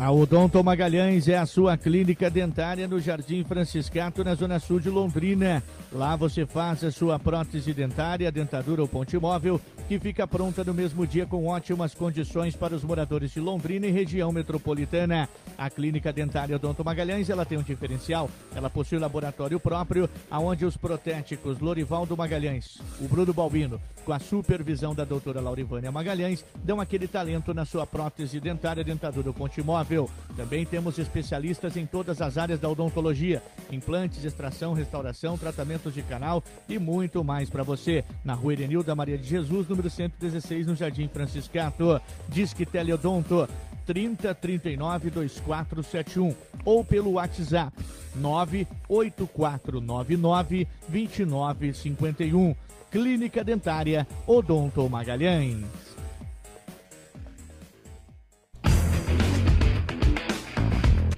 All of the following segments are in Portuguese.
A Odonto Magalhães é a sua clínica dentária no Jardim Franciscato, na Zona Sul de Londrina. Lá você faz a sua prótese dentária, dentadura ou ponte móvel, que fica pronta no mesmo dia com ótimas condições para os moradores de Londrina e região metropolitana. A clínica dentária Odonto Magalhães, ela tem um diferencial. Ela possui um laboratório próprio, aonde os protéticos Lorivaldo Magalhães, o Bruno Balbino, com a supervisão da doutora Laurivânia Magalhães, dão aquele talento na sua prótese dentária, dentadura ou ponte móvel também temos especialistas em todas as áreas da odontologia: implantes, extração, restauração, tratamentos de canal e muito mais para você. Na rua Erenilda Maria de Jesus, número 116, no Jardim Franciscato. Disque Teleodonto 3039 2471 ou pelo WhatsApp 98499 2951. Clínica Dentária Odonto Magalhães.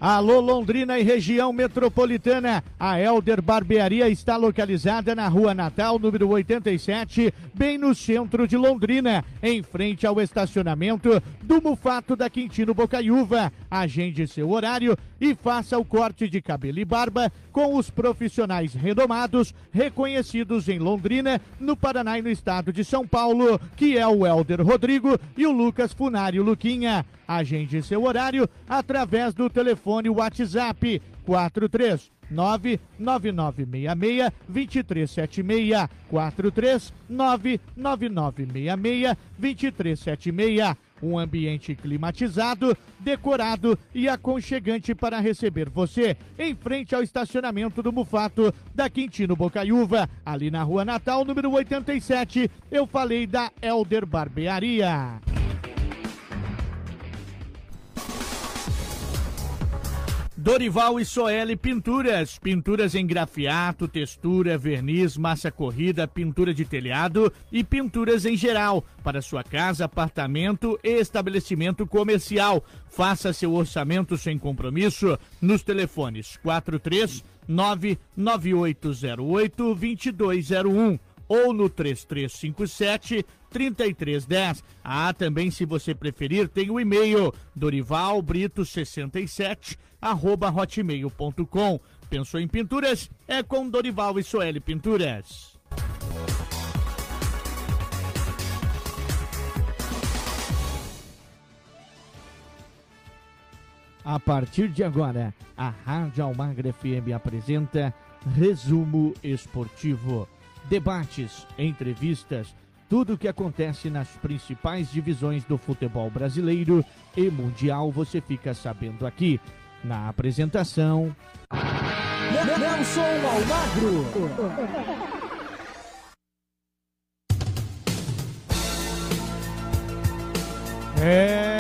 Alô Londrina e região metropolitana. A Elder Barbearia está localizada na Rua Natal, número 87, bem no centro de Londrina, em frente ao estacionamento do Mufato da Quintino Bocaiúva. Agende seu horário e faça o corte de cabelo e barba com os profissionais renomados, reconhecidos em Londrina, no Paraná e no estado de São Paulo, que é o Elder Rodrigo e o Lucas Funário Luquinha. Agende seu horário através do telefone WhatsApp 43 99966 2376 43 99966 2376 um ambiente climatizado, decorado e aconchegante para receber você em frente ao estacionamento do Mufato da Quintino Bocaiúva, ali na Rua Natal, número 87. Eu falei da Elder Barbearia. Dorival e Soeli Pinturas. Pinturas em grafiato, textura, verniz, massa corrida, pintura de telhado e pinturas em geral. Para sua casa, apartamento e estabelecimento comercial. Faça seu orçamento sem compromisso nos telefones 43 99808 2201 ou no 3357 3310. Ah, também se você preferir, tem o e-mail dorivalbrito67 arroba hotmail.com. Pensou em pinturas? É com Dorival e Soeli Pinturas. A partir de agora, a Rádio Almagra FM apresenta Resumo Esportivo. Debates, entrevistas, tudo o que acontece nas principais divisões do futebol brasileiro e mundial você fica sabendo aqui. Na apresentação. Nelson Almagro. É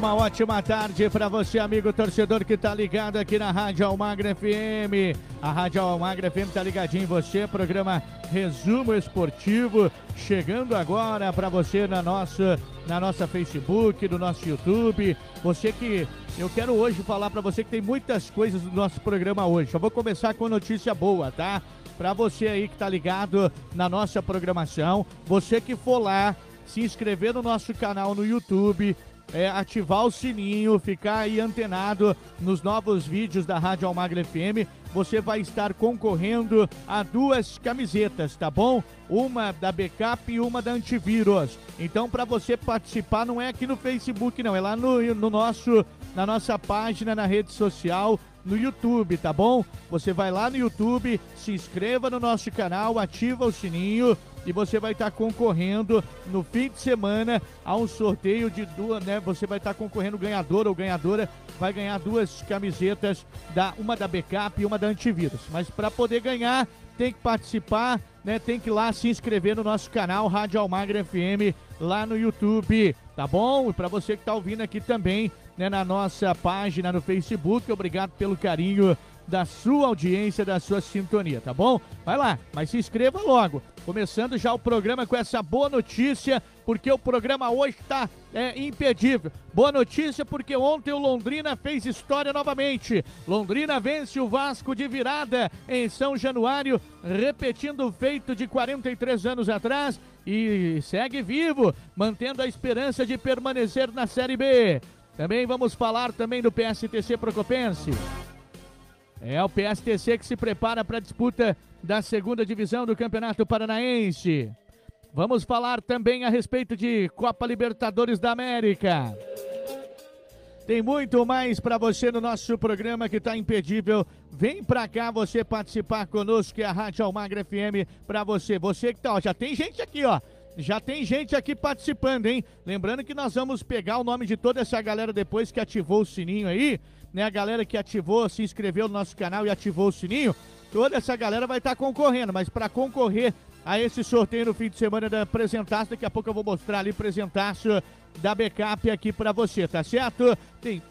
uma ótima tarde para você, amigo torcedor que está ligado aqui na Rádio Almagra FM. A Rádio Almagra FM está ligadinho em você, programa Resumo Esportivo, chegando agora para você na nossa, na nossa Facebook, no nosso YouTube. Você que eu quero hoje falar para você que tem muitas coisas do nosso programa hoje. Eu vou começar com notícia boa, tá? Para você aí que está ligado na nossa programação, você que for lá se inscrever no nosso canal no YouTube, é, ativar o sininho, ficar aí antenado nos novos vídeos da Rádio Almagra FM, você vai estar concorrendo a duas camisetas, tá bom? Uma da Backup e uma da Antivírus. Então, para você participar, não é aqui no Facebook, não, é lá no, no nosso, na nossa página, na rede social, no YouTube, tá bom? Você vai lá no YouTube, se inscreva no nosso canal, ativa o sininho e você vai estar concorrendo no fim de semana a um sorteio de duas, né? Você vai estar concorrendo ganhador ou ganhadora vai ganhar duas camisetas da uma da Backup e uma da Antivírus. Mas para poder ganhar, tem que participar, né? Tem que ir lá se inscrever no nosso canal Rádio Almagra FM lá no YouTube tá bom? E para você que está ouvindo aqui também, né, na nossa página no Facebook, obrigado pelo carinho da sua audiência, da sua sintonia, tá bom? Vai lá, mas se inscreva logo. Começando já o programa com essa boa notícia, porque o programa hoje está é, impedível. Boa notícia porque ontem o Londrina fez história novamente. Londrina vence o Vasco de virada em São Januário, repetindo o feito de 43 anos atrás e segue vivo, mantendo a esperança de permanecer na Série B. Também vamos falar também do PSTC Procopense. É o PSTC que se prepara para a disputa da segunda divisão do Campeonato Paranaense. Vamos falar também a respeito de Copa Libertadores da América. Tem muito mais para você no nosso programa que está impedível. Vem para cá você participar conosco, que é a Rádio Almagra FM para você. Você que tá, ó, já tem gente aqui, ó. Já tem gente aqui participando, hein? Lembrando que nós vamos pegar o nome de toda essa galera depois que ativou o sininho aí né? A galera que ativou, se inscreveu no nosso canal e ativou o sininho, toda essa galera vai estar tá concorrendo, mas para concorrer a esse sorteio no fim de semana da apresentação, daqui a pouco eu vou mostrar ali apresentaço da backup aqui para você, tá certo? Tem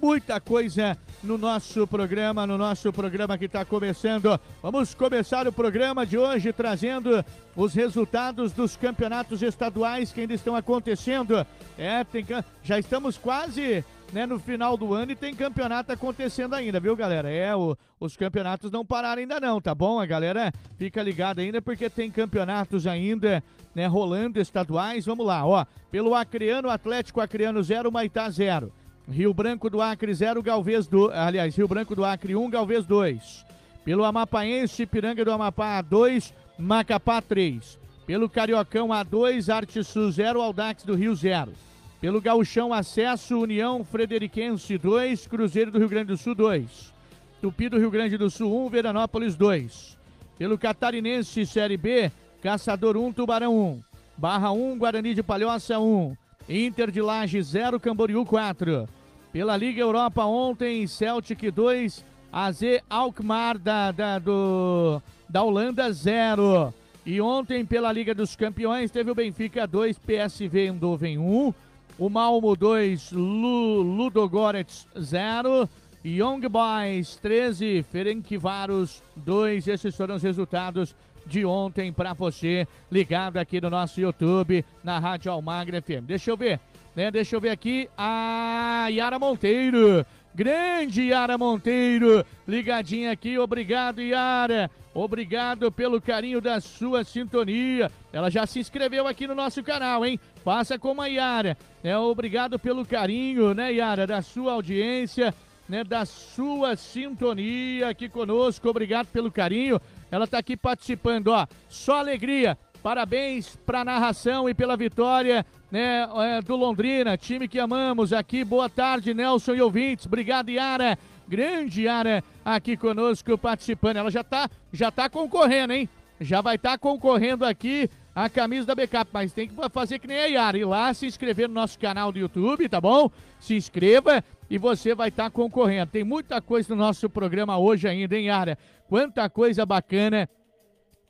muita coisa no nosso programa, no nosso programa que está começando. Vamos começar o programa de hoje trazendo os resultados dos campeonatos estaduais que ainda estão acontecendo. É, tem, já estamos quase né, no final do ano e tem campeonato acontecendo ainda, viu, galera? É, o, os campeonatos não pararam ainda não, tá bom? A galera fica ligada ainda porque tem campeonatos ainda, né, rolando estaduais. Vamos lá, ó. Pelo Acreano, Atlético Acreano 0, Maitá 0. Rio Branco do Acre 0, Galvez do, aliás, Rio Branco do Acre 1, um, Galvez 2. Pelo Amapaense, Piranga do Amapá 2, Macapá 3. Pelo Cariocão A2, Arte Sul 0, Aldax do Rio 0. Pelo Gauchão Acesso, União Frederiquense 2, Cruzeiro do Rio Grande do Sul 2. Tupi do Rio Grande do Sul 1, um, Veranópolis 2. Pelo Catarinense Série B, Caçador 1, um, Tubarão 1. Um. Barra 1, Guarani de Palhoça 1. Inter de Laje 0, Camboriú 4. Pela Liga Europa ontem, Celtic 2, AZ Alkmaar da, da, do, da Holanda 0. E ontem, pela Liga dos Campeões, teve o Benfica 2, PSV Eindhoven 1 o Malmo 2, Ludogorets 0. Young Boys 13, Ferencváros 2. Esses foram os resultados de ontem para você, ligado aqui no nosso YouTube, na Rádio Almagra FM. Deixa eu ver, né? Deixa eu ver aqui a Yara Monteiro. Grande Yara Monteiro, ligadinha aqui. Obrigado, Yara. Obrigado pelo carinho da sua sintonia. Ela já se inscreveu aqui no nosso canal, hein? Faça como a Yara. É, obrigado pelo carinho, né, Yara, da sua audiência, né, da sua sintonia aqui conosco. Obrigado pelo carinho. Ela está aqui participando, ó. Só alegria. Parabéns para a narração e pela vitória né, é, do Londrina, time que amamos aqui. Boa tarde, Nelson e ouvintes. Obrigado, Yara. Grande Yara aqui conosco participando. Ela já tá, já tá concorrendo, hein? Já vai estar tá concorrendo aqui a camisa da Backup, mas tem que fazer que nem a Yara, ir lá se inscrever no nosso canal do YouTube, tá bom? Se inscreva e você vai estar tá concorrendo. Tem muita coisa no nosso programa hoje ainda, hein, Yara? Quanta coisa bacana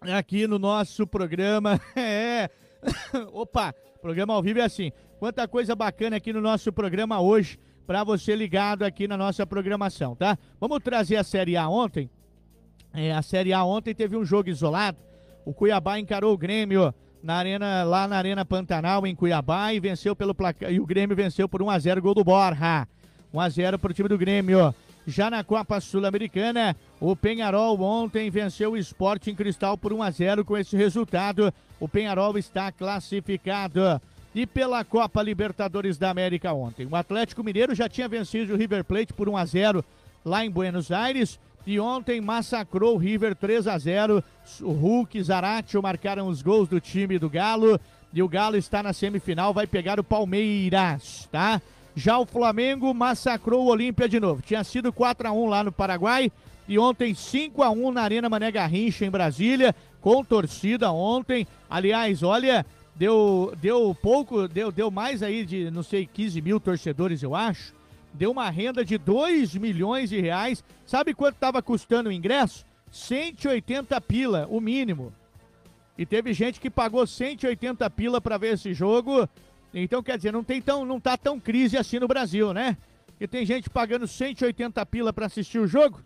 aqui no nosso programa. É. Opa, programa ao vivo é assim. Quanta coisa bacana aqui no nosso programa hoje para você ligado aqui na nossa programação, tá? Vamos trazer a Série A ontem. É, a Série A ontem teve um jogo isolado o Cuiabá encarou o Grêmio na arena, lá na Arena Pantanal, em Cuiabá, e venceu pelo. E o Grêmio venceu por 1x0 gol do Borja. 1x0 para o time do Grêmio. Já na Copa Sul-Americana, o Penharol ontem venceu o Esporte em Cristal por 1 a 0 com esse resultado. O Penharol está classificado. E pela Copa Libertadores da América ontem, o Atlético Mineiro já tinha vencido o River Plate por 1 a 0 lá em Buenos Aires e ontem massacrou o River 3 a 0. O Hulk e Zaratio marcaram os gols do time do Galo e o Galo está na semifinal, vai pegar o Palmeiras, tá? Já o Flamengo massacrou o Olímpia de novo. Tinha sido 4 a 1 lá no Paraguai e ontem 5 a 1 na Arena Mané Garrincha em Brasília, com torcida ontem. Aliás, olha, deu deu pouco, deu deu mais aí de não sei 15 mil torcedores, eu acho deu uma renda de 2 milhões de reais. Sabe quanto estava custando o ingresso? 180 pila, o mínimo. E teve gente que pagou 180 pila para ver esse jogo Então, quer dizer, não, tem tão, não tá tão crise assim no Brasil, né? Que tem gente pagando 180 pila para assistir o jogo.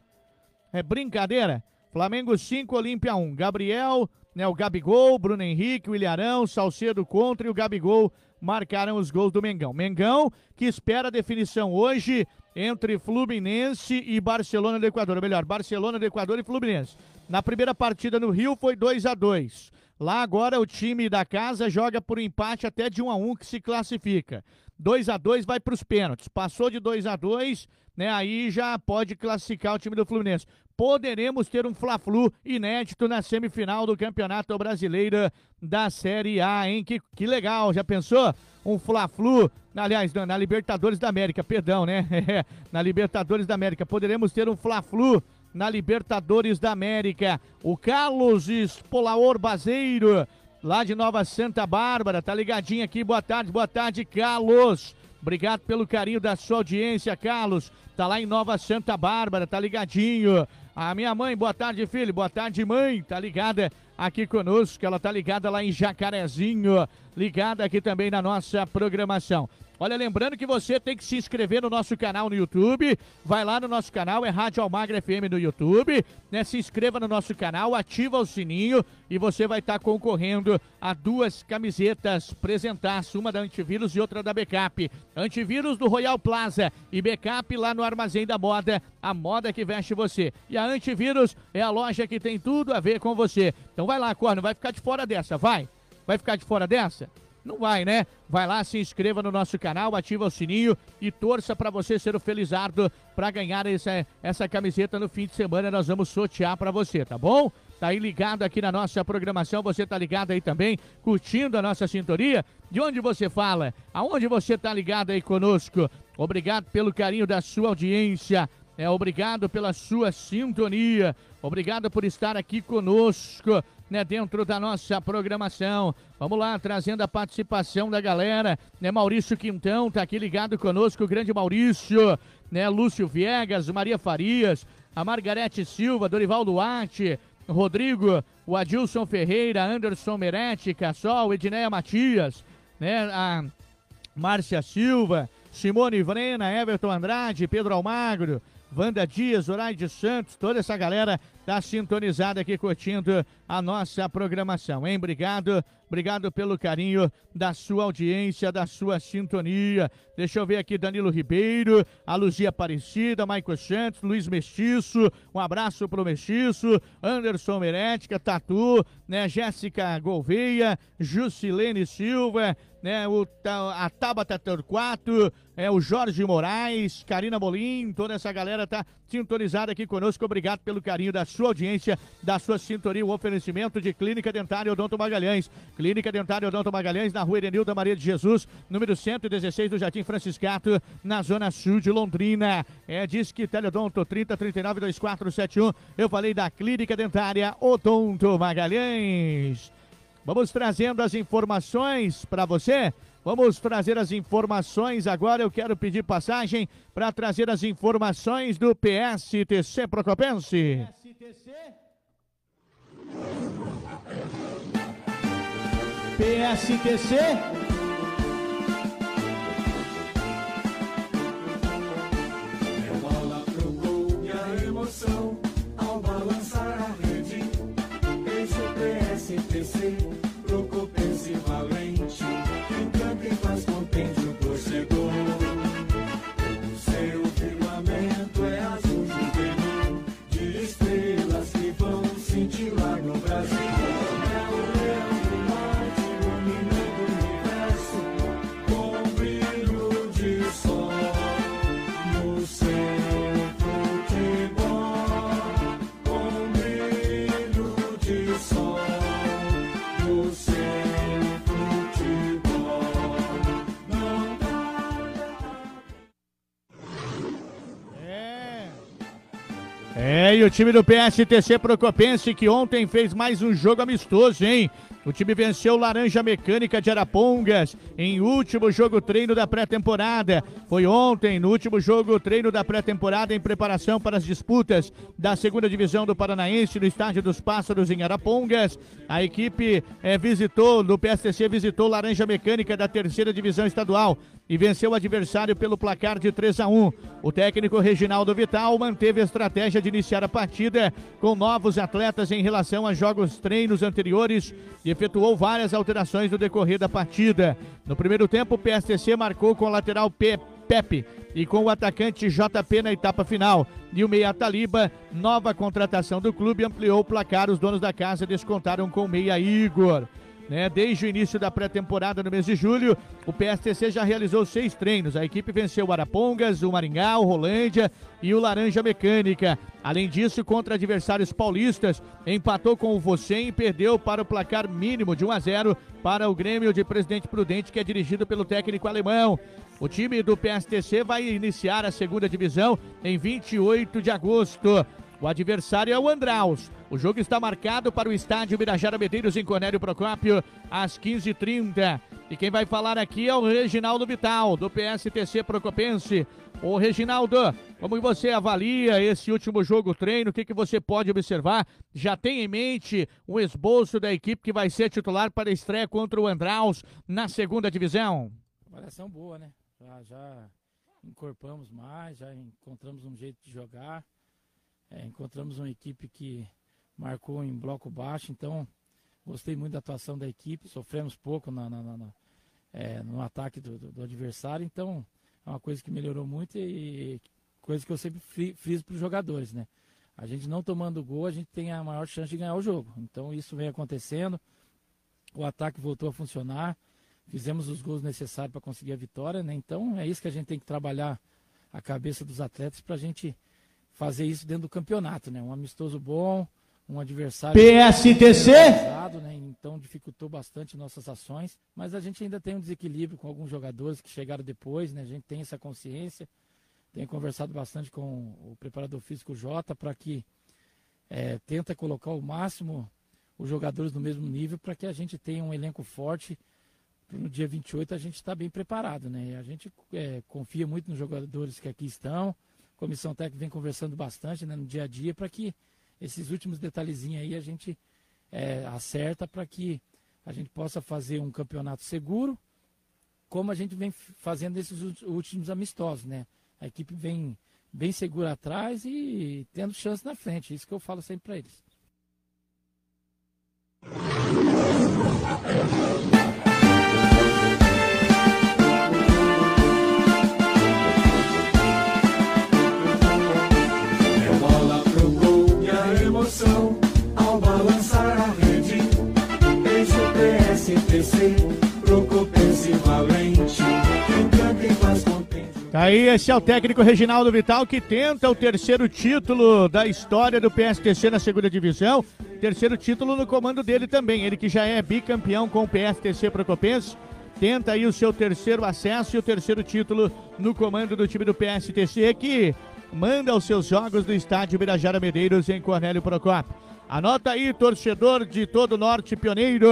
É brincadeira. Flamengo 5, Olímpia 1. Gabriel, né, o Gabigol, Bruno Henrique, o Ilharão, Salcedo contra e o Gabigol marcaram os gols do Mengão. Mengão que espera a definição hoje entre Fluminense e Barcelona do Equador. Ou melhor, Barcelona do Equador e Fluminense. Na primeira partida no Rio foi 2 a 2 Lá agora o time da casa joga por empate até de 1 a 1 que se classifica. 2 a 2 vai para os pênaltis. Passou de 2 a 2 né? Aí já pode classificar o time do Fluminense. Poderemos ter um Fla-Flu inédito na semifinal do Campeonato Brasileiro da Série A, hein? Que, que legal, já pensou? Um Fla-Flu, aliás, na, na Libertadores da América, perdão, né? na Libertadores da América. Poderemos ter um Fla-Flu na Libertadores da América. O Carlos Espolaor Baseiro, lá de Nova Santa Bárbara, tá ligadinho aqui. Boa tarde, boa tarde, Carlos. Obrigado pelo carinho da sua audiência, Carlos. Tá lá em Nova Santa Bárbara, tá ligadinho. A minha mãe, boa tarde, filho. Boa tarde, mãe. Tá ligada aqui conosco. Ela tá ligada lá em Jacarezinho. Ligada aqui também na nossa programação. Olha, lembrando que você tem que se inscrever no nosso canal no YouTube. Vai lá no nosso canal, é Rádio Almagra FM no YouTube. Né? Se inscreva no nosso canal, ativa o sininho e você vai estar tá concorrendo a duas camisetas presentaço, uma da Antivírus e outra da Backup. Antivírus do Royal Plaza e Backup lá no Armazém da Moda, a moda que veste você. E a Antivírus é a loja que tem tudo a ver com você. Então vai lá, Corno, vai ficar de fora dessa, vai. Vai ficar de fora dessa? Não vai, né? Vai lá, se inscreva no nosso canal, ativa o sininho e torça para você ser o felizardo para ganhar essa, essa camiseta no fim de semana. Nós vamos sortear para você, tá bom? Tá aí ligado aqui na nossa programação, você tá ligado aí também, curtindo a nossa sintonia? De onde você fala? Aonde você tá ligado aí conosco? Obrigado pelo carinho da sua audiência. É, obrigado pela sua sintonia. Obrigado por estar aqui conosco né, dentro da nossa programação. Vamos lá, trazendo a participação da galera, né, Maurício Quintão tá aqui ligado conosco, o grande Maurício, né, Lúcio Viegas, Maria Farias, a Margarete Silva, Dorival Duarte, Rodrigo, o Adilson Ferreira, Anderson Merete, Cassol, Edneia Matias, né, a Márcia Silva, Simone Vrena, Everton Andrade, Pedro Almagro, Wanda Dias, Zoraide Santos, toda essa galera tá sintonizada aqui curtindo a nossa programação, hein? Obrigado, obrigado pelo carinho da sua audiência, da sua sintonia. Deixa eu ver aqui Danilo Ribeiro, a Luzia Aparecida, Maico Santos, Luiz Mestiço, um abraço pro Mestiço, Anderson Merética, Tatu, né? Jéssica Gouveia, Jusilene Silva, né? O, a Tabata Torquato, é o Jorge Moraes, Karina Bolim, toda essa galera tá sintonizada aqui conosco. Obrigado pelo carinho da sua audiência, da sua sintonia, o oferecimento de Clínica Dentária Odonto Magalhães. Clínica Dentária Odonto Magalhães, na rua Erenilda Maria de Jesus, número 116 do Jardim Franciscato, na zona sul de Londrina. É, diz que Teledonto 30 39 2471. Eu falei da Clínica Dentária Odonto Magalhães. Vamos trazendo as informações para você. Vamos trazer as informações agora. Eu quero pedir passagem para trazer as informações do PSTC Procopense. PSTC? PSTC? É gol e a emoção o time do PSTC Procopense que ontem fez mais um jogo amistoso, hein? O time venceu Laranja Mecânica de Arapongas em último jogo treino da pré-temporada. Foi ontem, no último jogo treino da pré-temporada, em preparação para as disputas da segunda divisão do Paranaense no Estádio dos Pássaros em Arapongas. A equipe é, visitou, do PSTC visitou Laranja Mecânica da terceira divisão estadual e venceu o adversário pelo placar de 3 a 1. O técnico Reginaldo Vital manteve a estratégia de iniciar a partida com novos atletas em relação a jogos treinos anteriores e efetuou várias alterações no decorrer da partida. No primeiro tempo, o PSTC marcou com o lateral P Pepe e com o atacante JP na etapa final. E o Meia Taliba, nova contratação do clube, ampliou o placar. Os donos da casa descontaram com o Meia Igor. Né? Desde o início da pré-temporada no mês de julho, o PSTC já realizou seis treinos. A equipe venceu o Arapongas, o Maringá, o Rolândia e o Laranja Mecânica. Além disso, contra adversários paulistas, empatou com o Vocem e perdeu para o placar mínimo de 1 a 0 para o Grêmio de Presidente Prudente, que é dirigido pelo técnico alemão. O time do PSTC vai iniciar a segunda divisão em 28 de agosto. O adversário é o Andraus. O jogo está marcado para o estádio Mirajara Medeiros em Cornélio Procópio, às 15h30. E quem vai falar aqui é o Reginaldo Vital, do PSTC Procopense. Ô Reginaldo, como você avalia esse último jogo treino? O que, que você pode observar? Já tem em mente um esboço da equipe que vai ser titular para a estreia contra o Andraus na segunda divisão? Avaliação boa, né? Já, já incorporamos mais, já encontramos um jeito de jogar. É, encontramos uma equipe que marcou em bloco baixo, então gostei muito da atuação da equipe. Sofremos pouco na, na, na, na é, no ataque do, do, do, adversário, então é uma coisa que melhorou muito e, coisa que eu sempre friso para os jogadores, né? A gente não tomando gol, a gente tem a maior chance de ganhar o jogo. Então isso vem acontecendo. O ataque voltou a funcionar. Fizemos os gols necessários para conseguir a vitória, né? Então é isso que a gente tem que trabalhar a cabeça dos atletas para a gente fazer isso dentro do campeonato, né? Um amistoso bom, um adversário PSTC né? Então dificultou bastante nossas ações, mas a gente ainda tem um desequilíbrio com alguns jogadores que chegaram depois, né? A gente tem essa consciência. Tenho conversado bastante com o preparador físico Jota para que é, tenta colocar o máximo os jogadores no mesmo nível para que a gente tenha um elenco forte. No dia 28 a gente está bem preparado, né? A gente é, confia muito nos jogadores que aqui estão comissão técnica vem conversando bastante né, no dia a dia para que esses últimos detalhezinhos aí a gente é, acerta para que a gente possa fazer um campeonato seguro, como a gente vem fazendo nesses últimos amistosos, né? A equipe vem bem segura atrás e tendo chance na frente, isso que eu falo sempre para eles. Ao balançar a rede. Eixo PSTC, Procopense valente, canta e faz Tá aí, esse é o técnico Reginaldo Vital que tenta o terceiro título da história do PSTC na segunda divisão. Terceiro título no comando dele também. Ele que já é bicampeão com o PSTC Procopense. Tenta aí o seu terceiro acesso e o terceiro título no comando do time do PSTC que manda os seus jogos do estádio Birajara Medeiros em Cornélio Procópio. Anota aí, torcedor de todo o Norte Pioneiro.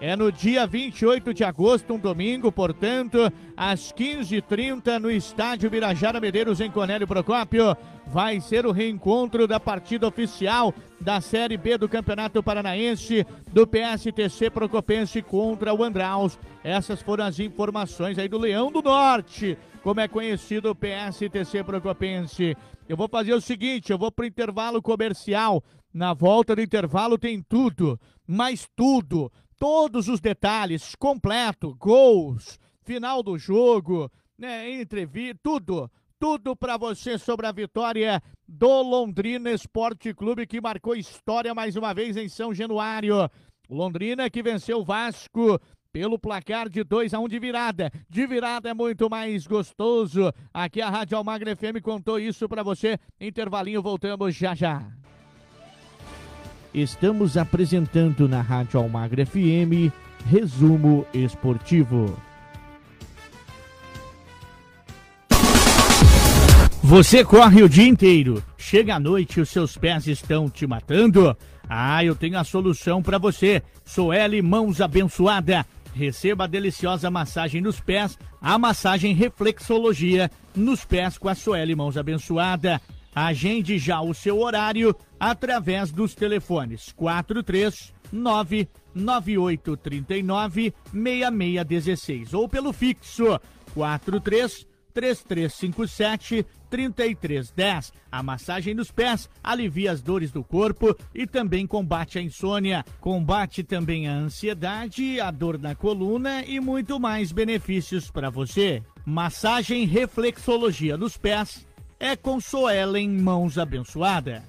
É no dia 28 de agosto, um domingo, portanto, às 15h30, no estádio Birajara Medeiros, em Cornélio Procópio. Vai ser o reencontro da partida oficial da Série B do Campeonato Paranaense do PSTC Procopense contra o Andraus. Essas foram as informações aí do Leão do Norte como é conhecido o PSTC Procopense. Eu vou fazer o seguinte, eu vou para o intervalo comercial. Na volta do intervalo tem tudo, mais tudo, todos os detalhes, completo, gols, final do jogo, né, entrevista, tudo, tudo para você sobre a vitória do Londrina Esporte Clube que marcou história mais uma vez em São Januário. Londrina que venceu o Vasco pelo placar de 2 a 1 um de virada. De virada é muito mais gostoso. Aqui a Rádio Almagra FM contou isso para você. Intervalinho, voltamos já já. Estamos apresentando na Rádio Almagra FM Resumo Esportivo. Você corre o dia inteiro, chega à noite e os seus pés estão te matando? Ah, eu tenho a solução para você. Soeli Mãos Abençoada. Receba a deliciosa massagem nos pés, a massagem reflexologia nos pés com a Soeli Mãos Abençoada. Agende já o seu horário através dos telefones 439 9839 6616 ou pelo fixo 43 3357 3310. A massagem nos pés alivia as dores do corpo e também combate a insônia. Combate também a ansiedade, a dor na coluna e muito mais benefícios para você. Massagem reflexologia nos pés é com Soelen Mãos Abençoada.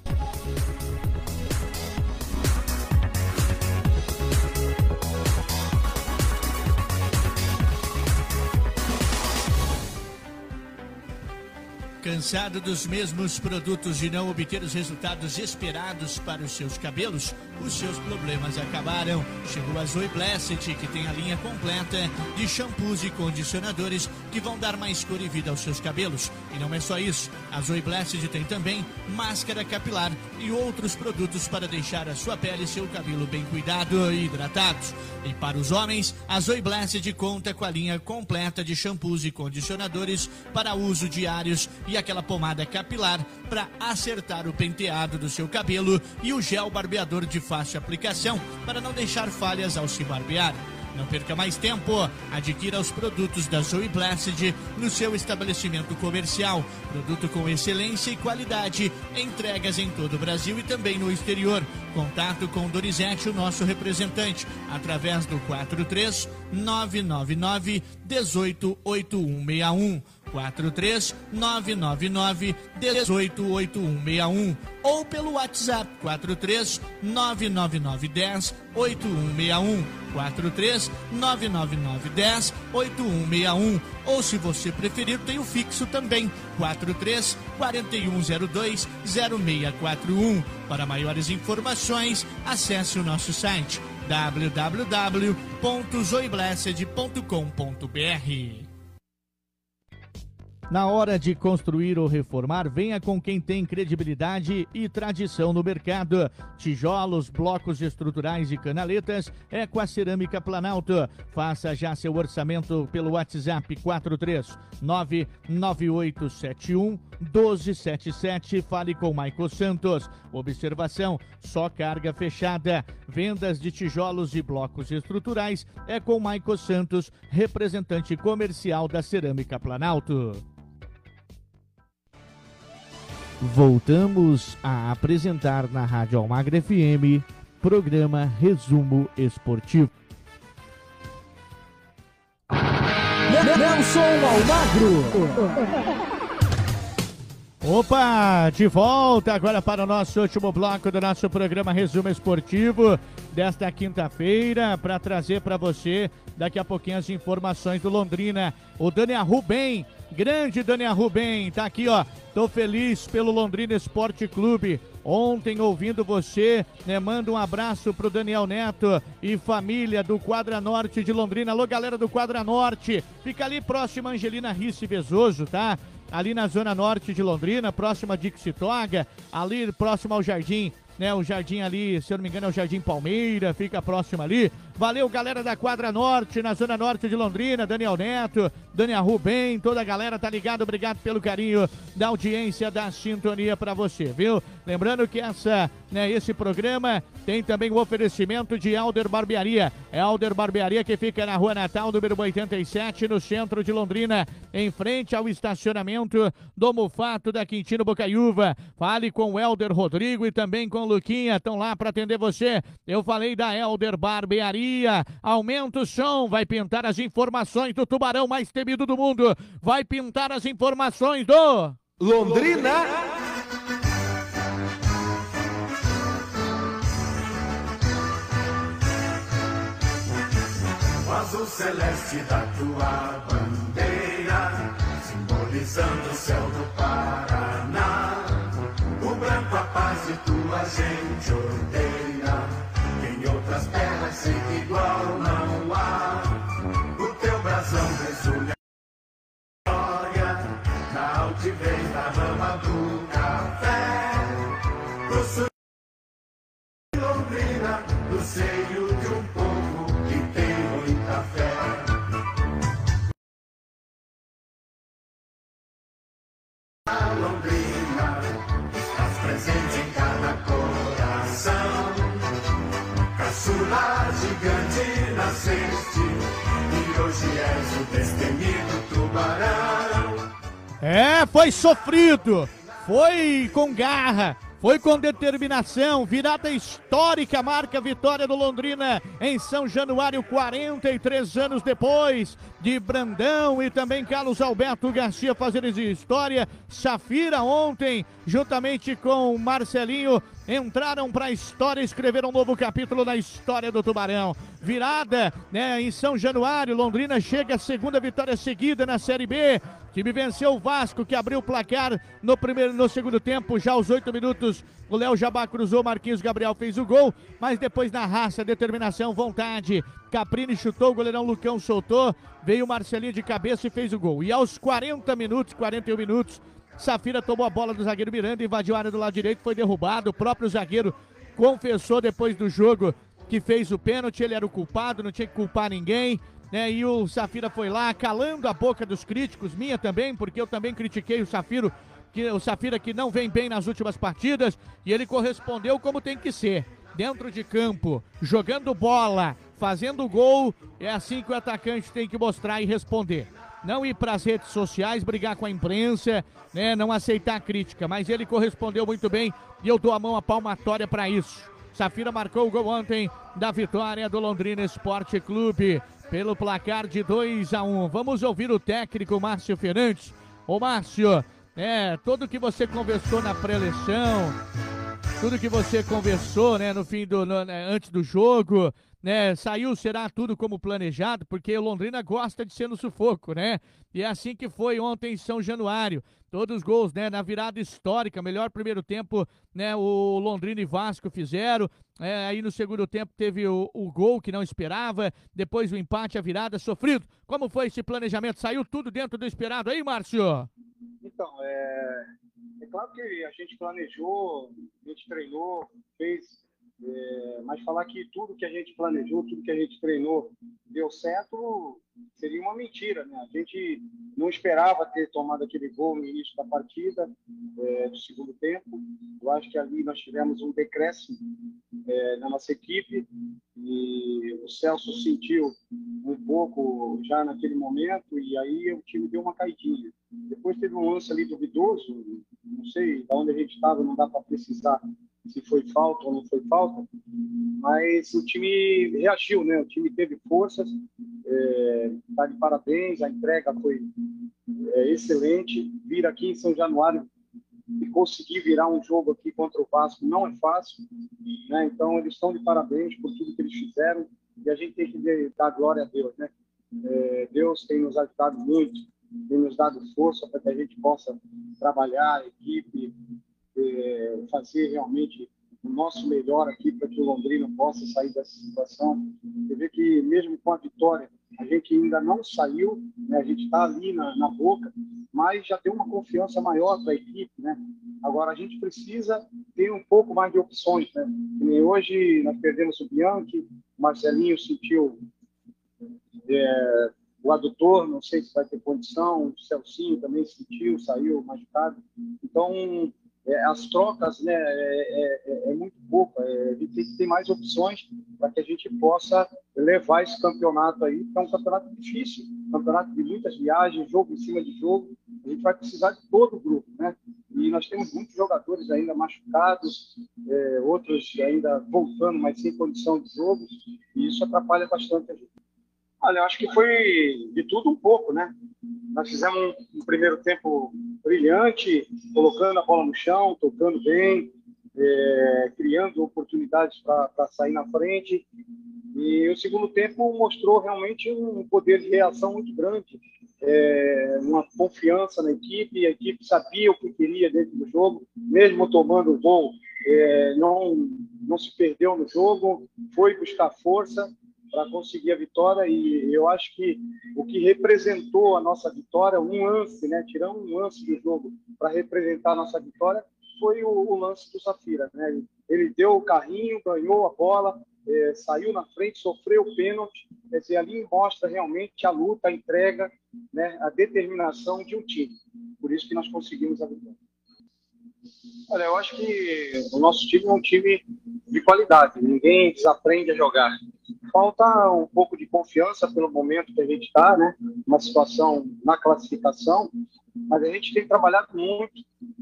Cansado dos mesmos produtos e não obter os resultados esperados para os seus cabelos? Os seus problemas acabaram. Chegou a Zoe Blessed, que tem a linha completa de shampoos e condicionadores que vão dar mais cor e vida aos seus cabelos. E não é só isso. A Zoe Blessed tem também máscara capilar e outros produtos para deixar a sua pele e seu cabelo bem cuidado e hidratados. E para os homens, a Zoe Blessed conta com a linha completa de shampoos e condicionadores para uso diários e aquela pomada capilar para acertar o penteado do seu cabelo e o gel barbeador de fácil aplicação para não deixar falhas ao se barbear. Não perca mais tempo. Adquira os produtos da Zoe Blessed no seu estabelecimento comercial. Produto com excelência e qualidade. Entregas em todo o Brasil e também no exterior. Contato com Donizete, o nosso representante, através do 43 999 188161. 43 999 188161 ou pelo WhatsApp 43 999 10 8161 43 999 10 8161 ou se você preferir tem o fixo também 43 4102 0641 para maiores informações acesse o nosso site www.zoiblessed.com.br na hora de construir ou reformar, venha com quem tem credibilidade e tradição no mercado. Tijolos, blocos estruturais e canaletas é com a Cerâmica Planalto. Faça já seu orçamento pelo WhatsApp 4399871 1277. Fale com Maico Santos. Observação: só carga fechada. Vendas de tijolos e blocos estruturais é com Maico Santos, representante comercial da Cerâmica Planalto. Voltamos a apresentar na Rádio Almagra FM, programa Resumo Esportivo. Nelson Almagro. Opa, de volta agora para o nosso último bloco do nosso programa Resumo Esportivo desta quinta-feira para trazer para você daqui a pouquinho as informações do Londrina. O Daniel Rubem, grande Daniel Rubem, tá aqui ó. Tô feliz pelo Londrina Esporte Clube. Ontem ouvindo você, né? Manda um abraço pro Daniel Neto e família do Quadra Norte de Londrina. Alô, galera do Quadra Norte. Fica ali próximo a Angelina Risse Vezoso, tá? ali na zona norte de Londrina, próximo a Dixitoga, ali próximo ao Jardim né? O jardim ali, se eu não me engano, é o Jardim Palmeira, fica próximo ali. Valeu, galera da Quadra Norte, na Zona Norte de Londrina, Daniel Neto, Daniel Rubem, toda a galera tá ligado, obrigado pelo carinho da audiência, da sintonia para você, viu? Lembrando que essa, né, esse programa tem também o oferecimento de Alder Barbearia. É Alder Barbearia que fica na Rua Natal, número 87, no centro de Londrina, em frente ao estacionamento do Mufato da Quintino Bocaiúva. Fale com o Elder Rodrigo e também com o Luquinha, estão lá para atender você. Eu falei da Elder Barbearia. Aumenta o som, vai pintar as informações do tubarão mais temido do mundo. Vai pintar as informações do Londrina. Azul celeste da tua bandeira, simbolizando o céu do Paraná. O branco a paz de tua gente odeia. Em outras terras que igual não há. O teu brasão resulha foi sofrido, foi com garra, foi com determinação, virada histórica, marca a vitória do Londrina em São Januário, 43 anos depois de Brandão e também Carlos Alberto Garcia fazendo história. Safira ontem, juntamente com Marcelinho, entraram para a história, escreveram um novo capítulo na história do Tubarão. Virada, né, em São Januário, Londrina chega à segunda vitória seguida na Série B. Time venceu o Vasco, que abriu o placar no primeiro no segundo tempo, já aos oito minutos. O Léo Jabá cruzou, Marquinhos Gabriel fez o gol, mas depois na raça, determinação, vontade. Caprini chutou, o goleirão Lucão soltou, veio o Marcelinho de cabeça e fez o gol. E aos 40 minutos, 41 minutos, Safira tomou a bola do zagueiro Miranda, invadiu a área do lado direito, foi derrubado. O próprio zagueiro confessou depois do jogo que fez o pênalti, ele era o culpado, não tinha que culpar ninguém. Né, e o Safira foi lá, calando a boca dos críticos, minha também, porque eu também critiquei o Safiro, que, o Safira que não vem bem nas últimas partidas, e ele correspondeu como tem que ser. Dentro de campo, jogando bola, fazendo gol, é assim que o atacante tem que mostrar e responder. Não ir para as redes sociais, brigar com a imprensa, né, não aceitar crítica, mas ele correspondeu muito bem e eu dou a mão à palmatória para isso. Safira marcou o gol ontem da vitória do Londrina Esporte Clube pelo placar de 2 a 1 um. Vamos ouvir o técnico Márcio Fernandes. Ô Márcio, é, tudo que você conversou na pré-eleição, tudo que você conversou, né, no fim do, no, né, antes do jogo, né, saiu, será tudo como planejado, porque o Londrina gosta de ser no sufoco, né? E é assim que foi ontem em São Januário. Todos os gols, né, na virada histórica, melhor primeiro tempo, né, o Londrina e Vasco fizeram. É, aí no segundo tempo teve o, o, gol que não esperava, depois o empate, a virada, sofrido. Como foi esse planejamento? Saiu tudo dentro do esperado aí, Márcio? Então, é, é claro que a gente planejou, a gente treinou, fez é, mas falar que tudo que a gente planejou, tudo que a gente treinou deu certo, seria uma mentira. Né? A gente não esperava ter tomado aquele gol no início da partida, é, do segundo tempo. Eu acho que ali nós tivemos um decréscimo é, na nossa equipe e o Celso sentiu um pouco já naquele momento e aí o time deu uma caidinha. Depois teve um lance ali duvidoso, não sei de onde a gente estava, não dá para precisar se foi falta ou não foi falta, mas o time reagiu, né? O time teve forças, é, tá de parabéns, a entrega foi é, excelente. Vir aqui em São Januário e conseguir virar um jogo aqui contra o Vasco não é fácil, né? Então eles estão de parabéns por tudo que eles fizeram e a gente tem que dar glória a Deus, né? É, Deus tem nos ajudado muito, tem nos dado força para que a gente possa trabalhar, equipe, é, fazer realmente o nosso melhor aqui para que o Londrina possa sair dessa situação. Você vê que mesmo com a vitória, a gente ainda não saiu, né? a gente está ali na, na, boca, mas já tem uma confiança maior para a equipe. Né? Agora, a gente precisa ter um pouco mais de opções. Né? Hoje nós perdemos o Bianchi, o Marcelinho sentiu é, o adutor, não sei se vai ter condição, o Celcinho também sentiu, saiu machucado. Então, é, as trocas né, é, é, é muito pouco. É, a gente tem que ter mais opções para que a gente possa levar esse campeonato aí, que é um campeonato difícil, campeonato de muitas viagens, jogo em cima de jogo. A gente vai precisar de todo o grupo, né? E nós temos muitos jogadores ainda machucados, é, outros ainda voltando, mas sem condição de jogo, e isso atrapalha bastante a gente. Olha, eu acho que foi de tudo um pouco, né? Nós fizemos um, primeiro tempo brilhante, colocando a bola no chão, tocando bem, é, criando oportunidades para sair na frente. E o segundo tempo mostrou realmente um poder de reação muito grande, é, uma confiança na equipe. A equipe sabia o que queria dentro do jogo, mesmo tomando o gol, é, não, não se perdeu no jogo, foi buscar força para conseguir a vitória e eu acho que o que representou a nossa vitória, um lance, né, tirando um lance do jogo para representar a nossa vitória, foi o, o lance do Safira. Né? Ele, ele deu o carrinho, ganhou a bola, é, saiu na frente, sofreu o pênalti. Quer dizer, ali mostra realmente a luta, a entrega, né, a determinação de um time. Por isso que nós conseguimos a vitória. Olha, eu acho que o nosso time é um time de qualidade. Ninguém desaprende a jogar. Falta um pouco de confiança pelo momento que a gente está, né? Uma situação na classificação, mas a gente tem trabalhado muito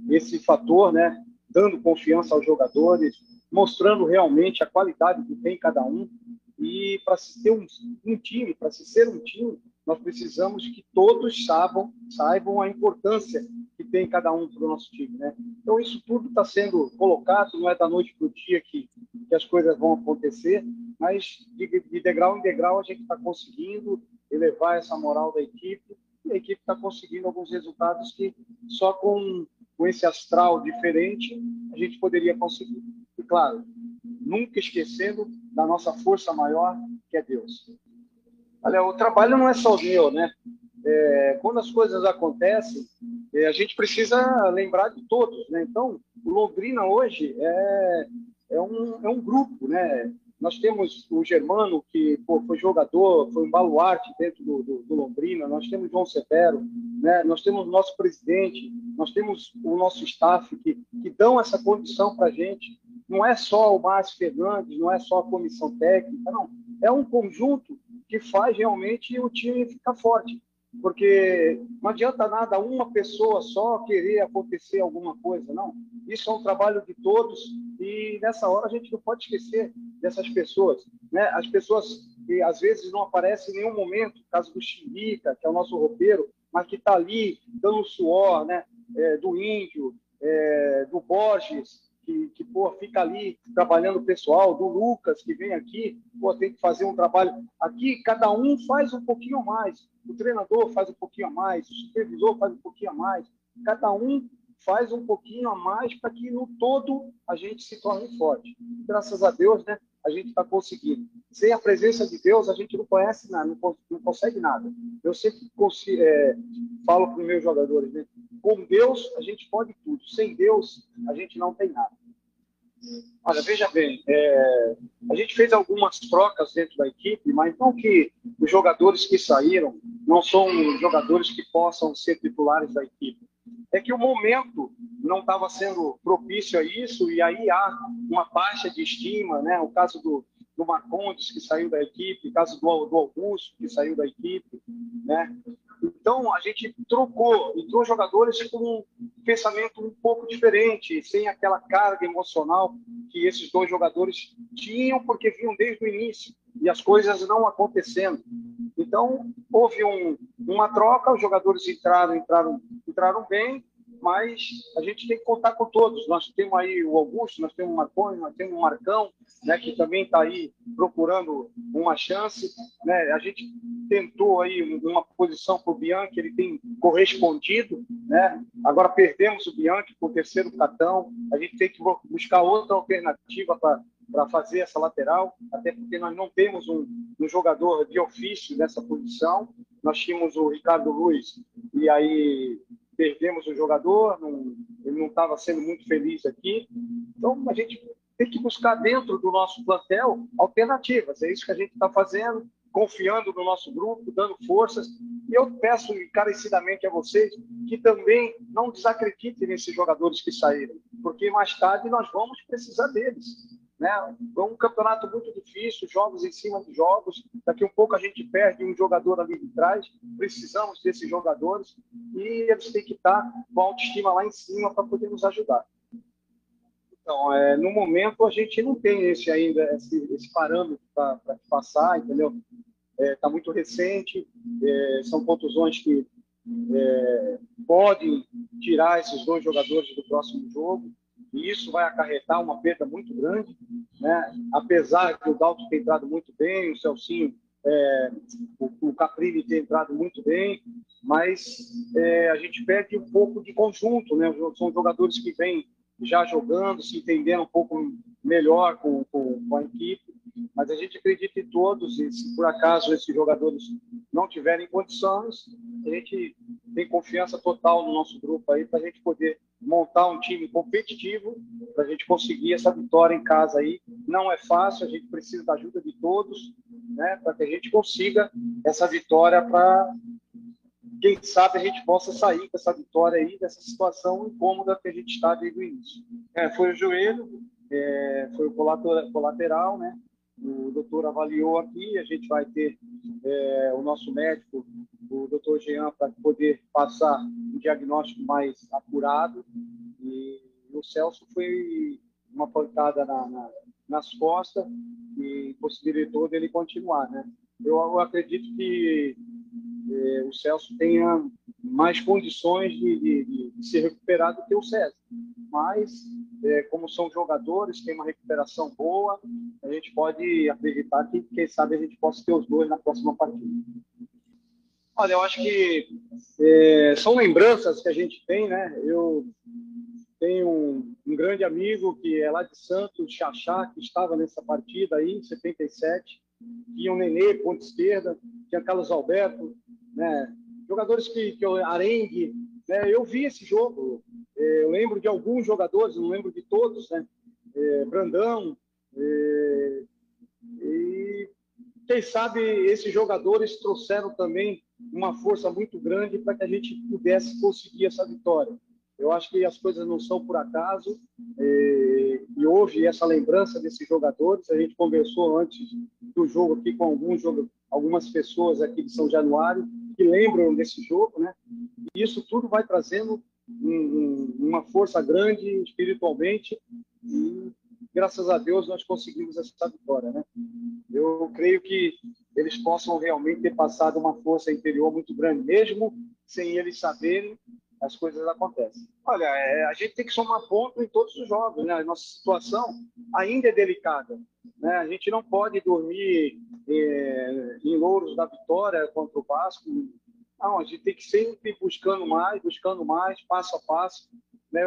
esse fator, né? Dando confiança aos jogadores, mostrando realmente a qualidade que tem cada um. E para se ter um, um time, para se ser um time, nós precisamos que todos saibam, saibam a importância tem cada um para o nosso time, né? Então isso tudo está sendo colocado, não é da noite para o dia que, que as coisas vão acontecer, mas de, de degrau em degrau a gente está conseguindo elevar essa moral da equipe e a equipe está conseguindo alguns resultados que só com, com esse astral diferente a gente poderia conseguir. E claro, nunca esquecendo da nossa força maior, que é Deus. Olha, o trabalho não é só meu, né? É, quando as coisas acontecem, a gente precisa lembrar de todos, né? Então, o Londrina hoje é, é, um, é um grupo, né? Nós temos o Germano, que pô, foi jogador, foi um baluarte dentro do, do, do, Londrina, nós temos João Severo, né? nós temos o nosso presidente, nós temos o nosso staff que, que dão essa condição para a gente. Não é só o Márcio Fernandes, não é só a comissão técnica, não. É um conjunto que faz realmente o time ficar forte. Porque não adianta nada uma pessoa só querer acontecer alguma coisa, não. Isso é um trabalho de todos e nessa hora a gente não pode esquecer dessas pessoas. Né? As pessoas que às vezes não aparecem em nenhum momento, caso do Chilica, que é o nosso roupeiro, mas que está ali dando suor, né? É, do Índio, é, do Borges, que, que pô, fica ali trabalhando o pessoal, do Lucas, que vem aqui, pô, tem que fazer um trabalho. Aqui, cada um faz um pouquinho mais. O treinador faz um pouquinho a mais, o supervisor faz um pouquinho a mais. Cada um faz um pouquinho a mais para que no todo a gente se torne forte. Graças a Deus, né? A gente está conseguindo. Sem a presença de Deus, a gente não conhece nada, não, não consegue nada. Eu sempre é, falo para os meus jogadores, né? Com Deus, a gente pode tudo. Sem Deus, a gente não tem nada. Olha, veja bem, é, a gente fez algumas trocas dentro da equipe, mas não que os jogadores que saíram não são jogadores que possam ser titulares da equipe. É que o momento não estava sendo propício a isso, e aí há uma baixa de estima, né? O caso do, do Marcondes, que saiu da equipe, o caso do, do Augusto, que saiu da equipe, né? Então, a gente trocou, entrou jogadores com um pensamento um pouco diferente, sem aquela carga emocional que esses dois jogadores tinham, porque vinham desde o início, e as coisas não acontecendo. Então, houve um, uma troca, os jogadores entraram, entraram, entraram bem, mas a gente tem que contar com todos. Nós temos aí o Augusto, nós temos o Marconi, nós temos o Marcão, né, que também está aí procurando uma chance. Né? A gente tentou aí uma posição para o Bianchi, ele tem correspondido. Né? Agora perdemos o Bianchi por terceiro cartão. A gente tem que buscar outra alternativa para para fazer essa lateral, até porque nós não temos um, um, jogador de ofício nessa posição. Nós tínhamos o Ricardo Luiz e aí perdemos o jogador, não, ele não estava sendo muito feliz aqui. Então, a gente tem que buscar dentro do nosso plantel alternativas. É isso que a gente está fazendo, confiando no nosso grupo, dando forças. E eu peço encarecidamente a vocês que também não desacreditem nesses jogadores que saíram, porque mais tarde nós vamos precisar deles. Né? É um campeonato muito difícil, jogos em cima de jogos. Daqui um pouco a gente perde um jogador ali de trás. Precisamos desses jogadores e eles têm que estar com a autoestima lá em cima para poder nos ajudar. Então, é, no momento a gente não tem esse ainda esse, esse parâmetro para passar, entendeu? Está é, tá muito recente, é, são contusões que é, podem tirar esses dois jogadores do próximo jogo e isso vai acarretar uma perda muito grande, né? apesar que o Dalton tem entrado muito bem, o Celcinho, é, o, o Caprini tem entrado muito bem, mas é, a gente perde um pouco de conjunto, né? são jogadores que vêm já jogando, se entendendo um pouco melhor com, com, com a equipe. Mas a gente acredita em todos e se por acaso esses jogadores não tiverem condições, a gente tem confiança total no nosso grupo aí para a gente poder montar um time competitivo para a gente conseguir essa vitória em casa aí. Não é fácil, a gente precisa da ajuda de todos, né, para que a gente consiga essa vitória para quem sabe a gente possa sair com essa vitória aí, dessa situação incômoda que a gente está desde o início. É, foi o joelho, é, foi o colateral, né? O doutor avaliou aqui, a gente vai ter é, o nosso médico, o doutor Jean, para poder passar um diagnóstico mais acurado. E o Celso foi uma pancada na, na, nas costas e possibilitou dele continuar, né? Eu, eu acredito que é, o Celso tenha mais condições de, de, de, se recuperar do que o César. Mas, é, como são jogadores, tem uma recuperação boa, a gente pode acreditar que, quem sabe, a gente possa ter os dois na próxima partida. Olha, eu acho que é, são lembranças que a gente tem, né? Eu tenho um, um, grande amigo que é lá de Santos, Xaxá, que estava nessa partida aí, em 77. Tinha o Nenê, ponta esquerda, tinha Carlos Alberto, né? Jogadores que, que eu, Arengue, né? Eu vi esse jogo, eu lembro de alguns jogadores, não lembro de todos, né? É, Brandão, é, e quem sabe esses jogadores trouxeram também uma força muito grande para que a gente pudesse conseguir essa vitória. Eu acho que as coisas não são por acaso e, e houve essa lembrança desses jogadores. A gente conversou antes do jogo aqui com alguns algumas pessoas aqui de São Januário que lembram desse jogo, né? E isso tudo vai trazendo um, um, uma força grande espiritualmente e graças a Deus nós conseguimos essa vitória, né? Eu creio que eles possam realmente ter passado uma força interior muito grande, mesmo sem eles saberem, as coisas acontecem. Olha, é, a gente tem que somar ponto em todos os jogos, né? A nossa situação ainda é delicada, né? A gente não pode dormir é, em louros da vitória contra o Vasco. Não, a gente tem que sempre buscando mais, buscando mais, passo a passo. Né?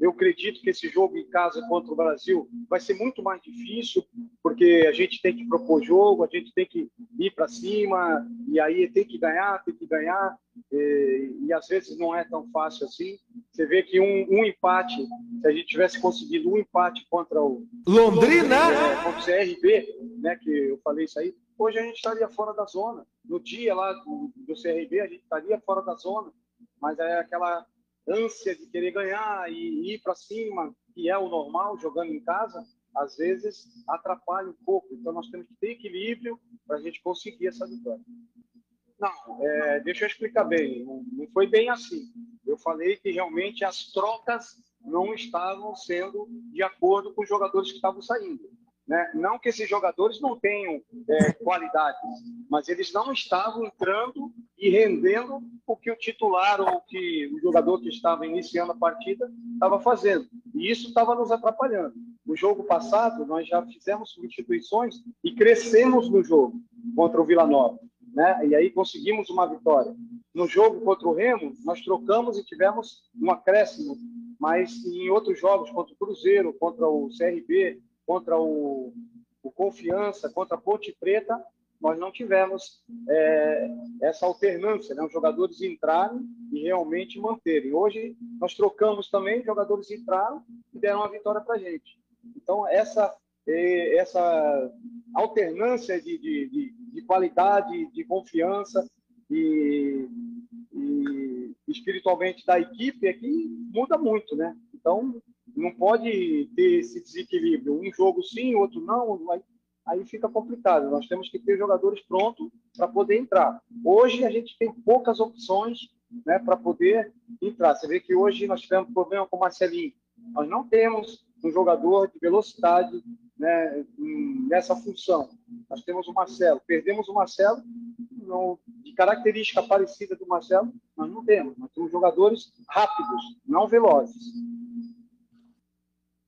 Eu acredito que esse jogo em casa contra o Brasil vai ser muito mais difícil, porque a gente tem que propor jogo, a gente tem que ir para cima, e aí tem que ganhar, tem que ganhar, e, e, às vezes não é tão fácil assim. Você vê que um, um empate, se a gente tivesse conseguido um empate contra o Londrina, é, contra o CRB, né, que eu falei isso aí, hoje a gente estaria fora da zona. No dia lá do, do CRB, a gente estaria fora da zona, mas é aquela ânsia de querer ganhar e ir para cima, que é o normal jogando em casa, às vezes atrapalha um pouco. Então nós temos que ter equilíbrio para a gente conseguir essa vitória. Não, é, deixa eu explicar bem. Não, foi bem assim. Eu falei que realmente as trocas não estavam sendo de acordo com os jogadores que estavam saindo. Né? Não que esses jogadores não tenham é, qualidades, mas eles não estavam entrando e rendendo o que o titular ou que o jogador que estava iniciando a partida estava fazendo. E isso estava nos atrapalhando. No jogo passado, nós já fizemos substituições e crescemos no jogo contra o Vila Nova. Né? E aí conseguimos uma vitória. No jogo contra o Remo, nós trocamos e tivemos um acréscimo, mas em outros jogos, contra o Cruzeiro, contra o CRB, contra o, o Confiança, contra a Ponte Preta, nós não tivemos é, essa alternância, né? os jogadores entrarem e realmente manterem. Hoje nós trocamos também, jogadores entraram e deram uma vitória para a gente. Então, essa, é, essa alternância de, de, de, de qualidade, de confiança e, e espiritualmente da equipe aqui muda muito, né? Então, não pode ter esse desequilíbrio. Um jogo sim, outro não, aí, aí fica complicado. Nós temos que ter jogadores prontos para poder entrar. Hoje a gente tem poucas opções né, para poder entrar. Você vê que hoje nós tivemos problema com o Marcelinho. Nós não temos um jogador de velocidade né, nessa função. Nós temos o Marcelo. Perdemos o Marcelo, de característica parecida do Marcelo, nós não temos. Nós temos jogadores rápidos, não velozes. O azul celeste da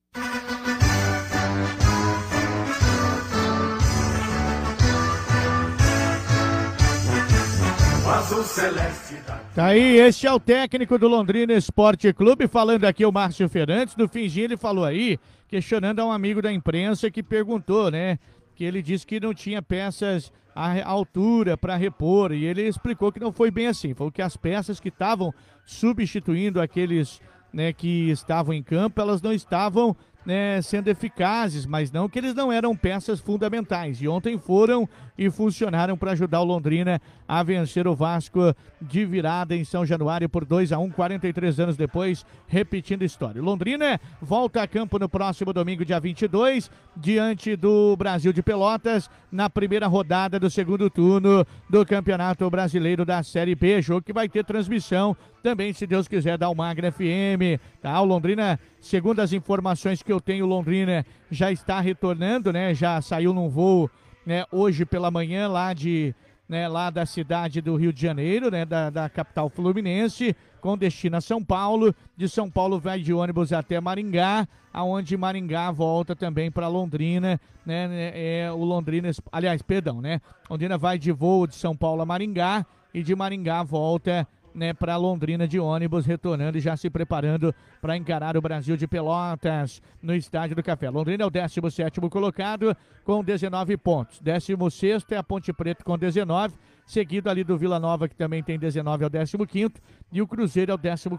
Tá aí, este é o técnico do Londrina Esporte Clube, falando aqui o Márcio Fernandes. No finzinho ele falou aí, questionando a um amigo da imprensa que perguntou, né? Que ele disse que não tinha peças à altura para repor. E ele explicou que não foi bem assim. Falou que as peças que estavam substituindo aqueles né, que estavam em campo, elas não estavam né, sendo eficazes, mas não que eles não eram peças fundamentais. E ontem foram e funcionaram para ajudar o Londrina a vencer o Vasco de virada em São Januário por 2 a 1 43 anos depois, repetindo a história. Londrina volta a campo no próximo domingo, dia 22, diante do Brasil de Pelotas, na primeira rodada do segundo turno do Campeonato Brasileiro da Série B. Jogo que vai ter transmissão também, se Deus quiser, da Almagra FM. Tá? O Londrina, segundo as informações que eu tenho, Londrina já está retornando, né? Já saiu num voo né, hoje pela manhã lá de né, lá da cidade do Rio de Janeiro, né, da, da capital fluminense, com destino a São Paulo. De São Paulo vai de ônibus até Maringá, aonde Maringá volta também para Londrina, né, né, é o Londrina, aliás, perdão, né, Londrina vai de voo de São Paulo a Maringá e de Maringá volta né, para Londrina de ônibus, retornando e já se preparando para encarar o Brasil de Pelotas no Estádio do Café. Londrina é o 17 colocado com 19 pontos. 16 é a Ponte Preta com 19 seguido ali do Vila Nova, que também tem 19 ao 15 e o Cruzeiro é o 14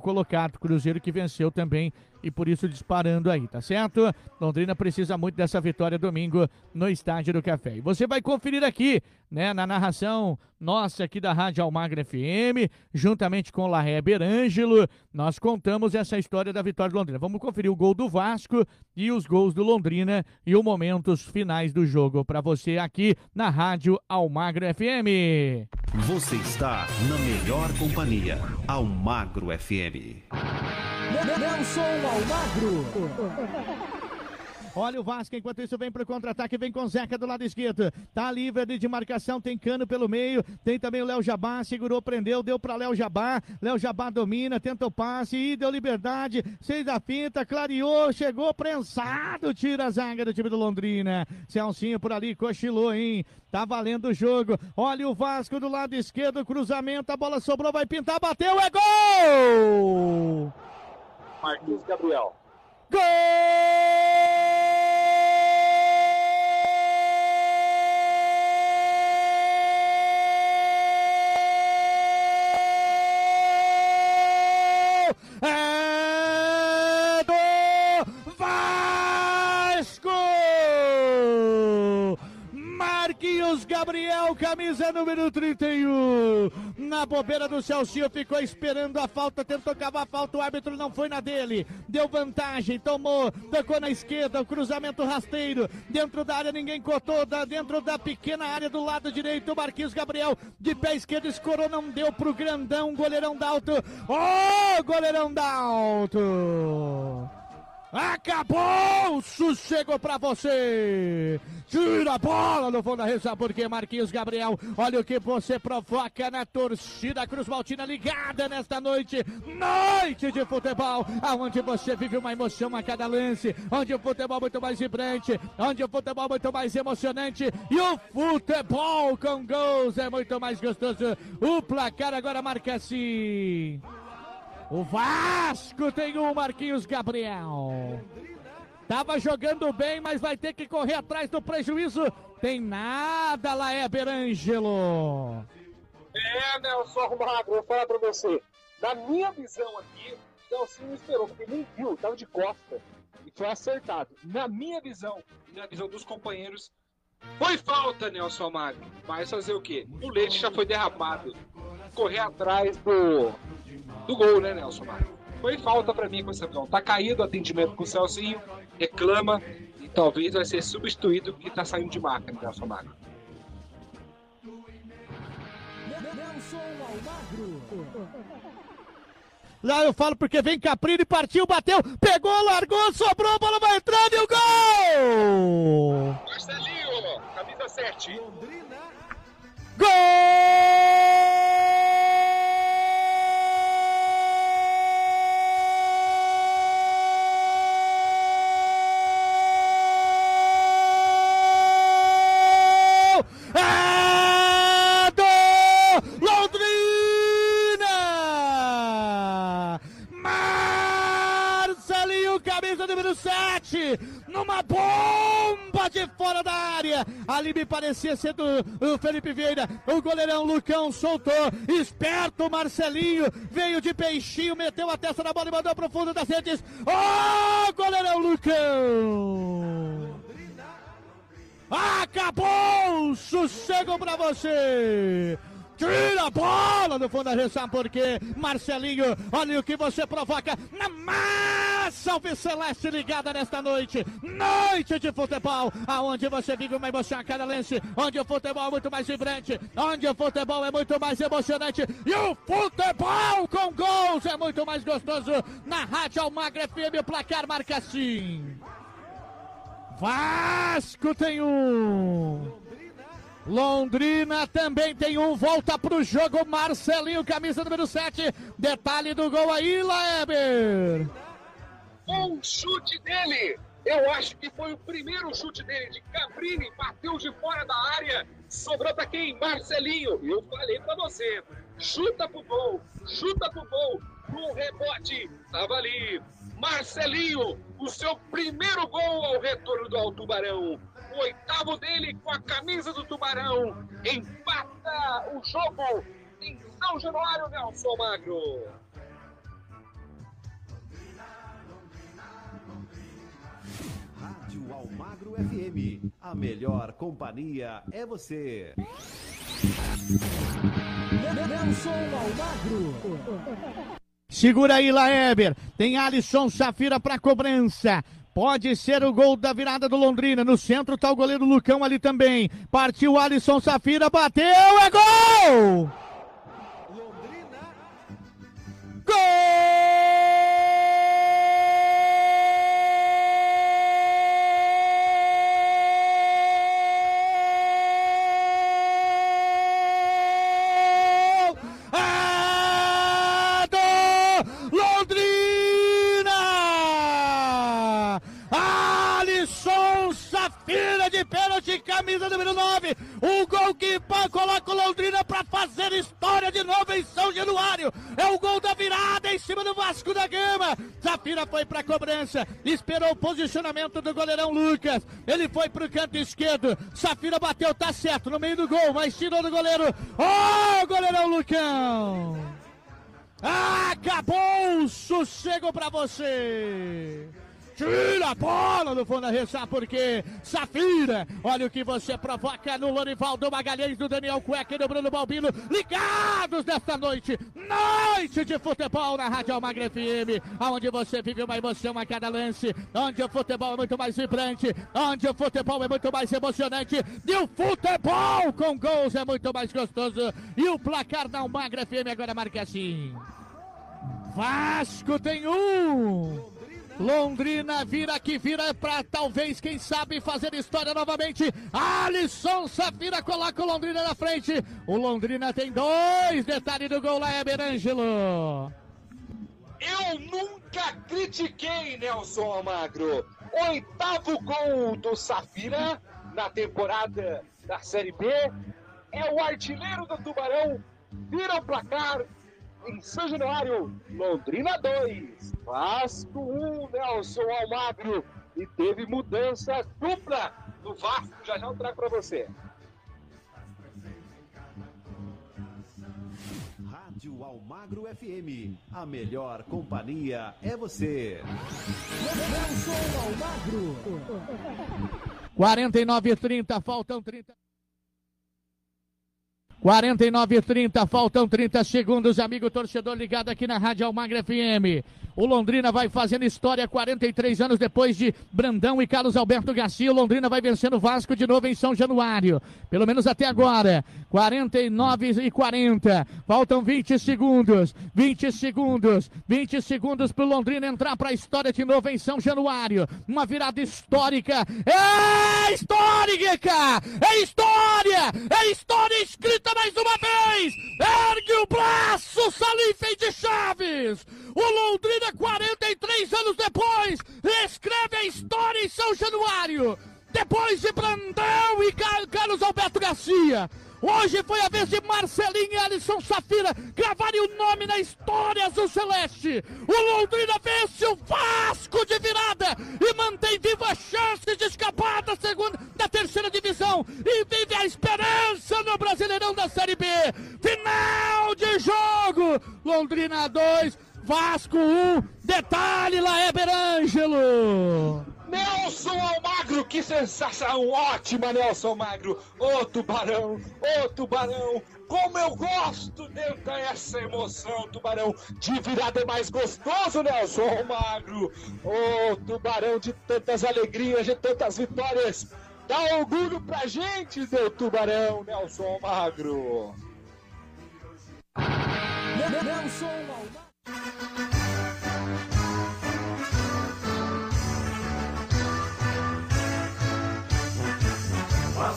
colocado, Cruzeiro que venceu também e por isso disparando aí, tá certo? Londrina precisa muito dessa vitória domingo no Estádio do Café. E você vai conferir aqui, né, na narração nossa aqui da Rádio Almagra FM, juntamente com Larré Berângelo, nós contamos essa história da vitória do Londrina. Vamos conferir o gol do Vasco e os gols do Londrina e os momentos finais do jogo para você aqui na Rádio Almagra FM. Você está na melhor companhia, Almagro FM. Nelson Almagro. Olha o Vasco, enquanto isso vem para o contra-ataque, vem com Zeca do lado esquerdo. Tá livre de marcação, tem cano pelo meio. Tem também o Léo Jabá, segurou, prendeu, deu para Léo Jabá. Léo Jabá domina, tenta o passe e deu liberdade. Seis da finta, clareou, chegou prensado, tira a zaga do time do Londrina. Celcinho por ali, cochilou, hein? Tá valendo o jogo. Olha o Vasco do lado esquerdo, cruzamento, a bola sobrou, vai pintar, bateu, é gol! Marquinhos Gabriel. Gol! Gabriel, camisa número 31. Na bobeira do Celcinho, ficou esperando a falta, tentou cavar a falta, o árbitro não foi na dele. Deu vantagem, tomou, tocou na esquerda, o cruzamento rasteiro. Dentro da área, ninguém cortou, da, dentro da pequena área do lado direito, o Marquinhos Gabriel de pé esquerdo escorou, não deu pro grandão, goleirão Dalto. Ô, oh, goleirão Dalto! Acabou sossego pra você. Tira a bola no fundo da rede, porque Marquinhos Gabriel, olha o que você provoca na torcida Cruz Maltina ligada nesta noite, noite de futebol, aonde você vive uma emoção a cada lance, onde o futebol é muito mais vibrante, onde o futebol é muito mais emocionante e o futebol com gols é muito mais gostoso. O placar agora marca assim. O Vasco tem um Marquinhos Gabriel. Tava jogando bem, mas vai ter que correr atrás do prejuízo. Tem nada, Laé Berângelo. É, Nelson Magro, vou falar pra você. Na minha visão aqui, o Celcinho esperou, porque nem viu, tava de costa. E foi acertado. Na minha visão, e na visão dos companheiros, foi falta, Nelson Magro. Mas fazer o quê? O leite já foi derramado. Correr atrás do do gol, né, Nelson Mário? Foi falta para mim com essa visão. Tá caído o atendimento com o Celcinho, reclama e talvez vai ser substituído porque tá saindo de marca, né, Nelson Mário? Lá eu falo porque vem Caprini, partiu, bateu, pegou, largou, sobrou, a bola vai entrando e o gol! Marcelinho, camisa 7. Gol! 7, numa bomba de fora da área. Ali me parecia ser do o Felipe Vieira. O goleirão Lucão soltou. Esperto Marcelinho veio de peixinho, meteu a testa na bola e mandou pro fundo das redes. Ô, oh, goleirão Lucão! Acabou! Sossego pra você! Tira a bola no fundo da rede, sabe por quê? Marcelinho, olha o que você provoca na massa alviceleste ligada nesta noite. Noite de futebol, aonde você vive uma emoção a cada lance, onde o futebol é muito mais vibrante, onde o futebol é muito mais emocionante e o futebol com gols é muito mais gostoso. Na Rádio Almagra FM, o placar marca assim. Vasco tem um. Londrina também tem um, volta pro jogo, Marcelinho, camisa número 7. Detalhe do gol aí, Laeber. Um chute dele, eu acho que foi o primeiro chute dele de Cabrini, bateu de fora da área, sobrou pra quem? Marcelinho. Eu falei pra você, chuta pro gol, chuta pro gol, no rebote, tava ali. Marcelinho, o seu primeiro gol ao retorno do Altubarão o oitavo dele com a camisa do Tubarão. Empata o jogo em São Januário, Nelson Magro. Rádio Almagro FM. A melhor companhia é você. Nelson Almagro. Segura aí, Laeber. Tem Alisson Safira para cobrança. Pode ser o gol da virada do Londrina. No centro tá o goleiro Lucão ali também. Partiu Alisson Safira, bateu, é gol! Londrina. Gol! Número 9. O gol que coloca o Londrina para fazer história de novo em São Januário. É o gol da virada em cima do Vasco da Gama. Zafira foi para cobrança, esperou o posicionamento do goleirão Lucas. Ele foi para o canto esquerdo. Safira bateu, tá certo, no meio do gol, mas tirou do goleiro. Ô, oh, goleirão Lucão! Acabou o sossego para você! Tira a bola no fundo da rede, sabe por quê? Safira, olha o que você provoca no Lorivaldo Magalhães, do Daniel Cueca e do Bruno Balbino, ligados nesta noite, noite de futebol na Rádio Almagre FM, onde você vive uma emoção a cada lance, onde o futebol é muito mais vibrante, onde o futebol é muito mais emocionante, e o futebol com gols é muito mais gostoso, e o placar da Almagre FM agora marca assim. Vasco tem um. Londrina vira que vira para talvez, quem sabe, fazer história novamente. Alisson Safira coloca o Londrina na frente. O Londrina tem dois. Detalhe do gol lá é Berângelo. Eu nunca critiquei Nelson Almagro. Oitavo gol do Safira na temporada da Série B. É o artilheiro do Tubarão. Vira o placar em São Januário, Londrina 2, Vasco 1, Nelson Almagro. E teve mudança dupla no Vasco, já já eu trago para você. Rádio Almagro FM, a melhor companhia é você. Nelson Almagro. 49 e 30, faltam 30. 49 e 30, faltam 30 segundos, amigo torcedor ligado aqui na Rádio Almagra FM. O Londrina vai fazendo história 43 anos depois de Brandão e Carlos Alberto Garcia. O Londrina vai vencendo o Vasco de novo em São Januário. Pelo menos até agora. 49 e 40. Faltam 20 segundos. 20 segundos. 20 segundos para o Londrina entrar para a história de novo em São Januário. Uma virada histórica. É histórica! É história! É história escrita mais uma vez! Ergue o braço, Salim de Chaves! O Londrina, 43 anos depois, escreve a história em São Januário. Depois de Brandão e Carlos Alberto Garcia. Hoje foi a vez de Marcelinho e Alisson Safira gravarem o nome na história azul celeste. O Londrina vence o Vasco de virada e mantém viva a chance de escapar da segunda, da terceira divisão e vive a esperança no Brasileirão da Série B. Final de jogo. Londrina 2, Vasco 1. Um. Detalhe lá é Nelson Almagro, que sensação ótima, Nelson Almagro. Ô tubarão, ô tubarão, como eu gosto de ter essa emoção, tubarão. De virada é mais gostoso, Nelson Almagro. Ô tubarão, de tantas alegrias, de tantas vitórias. Dá orgulho pra gente, meu tubarão, Nelson Almagro. Nelson Almagro.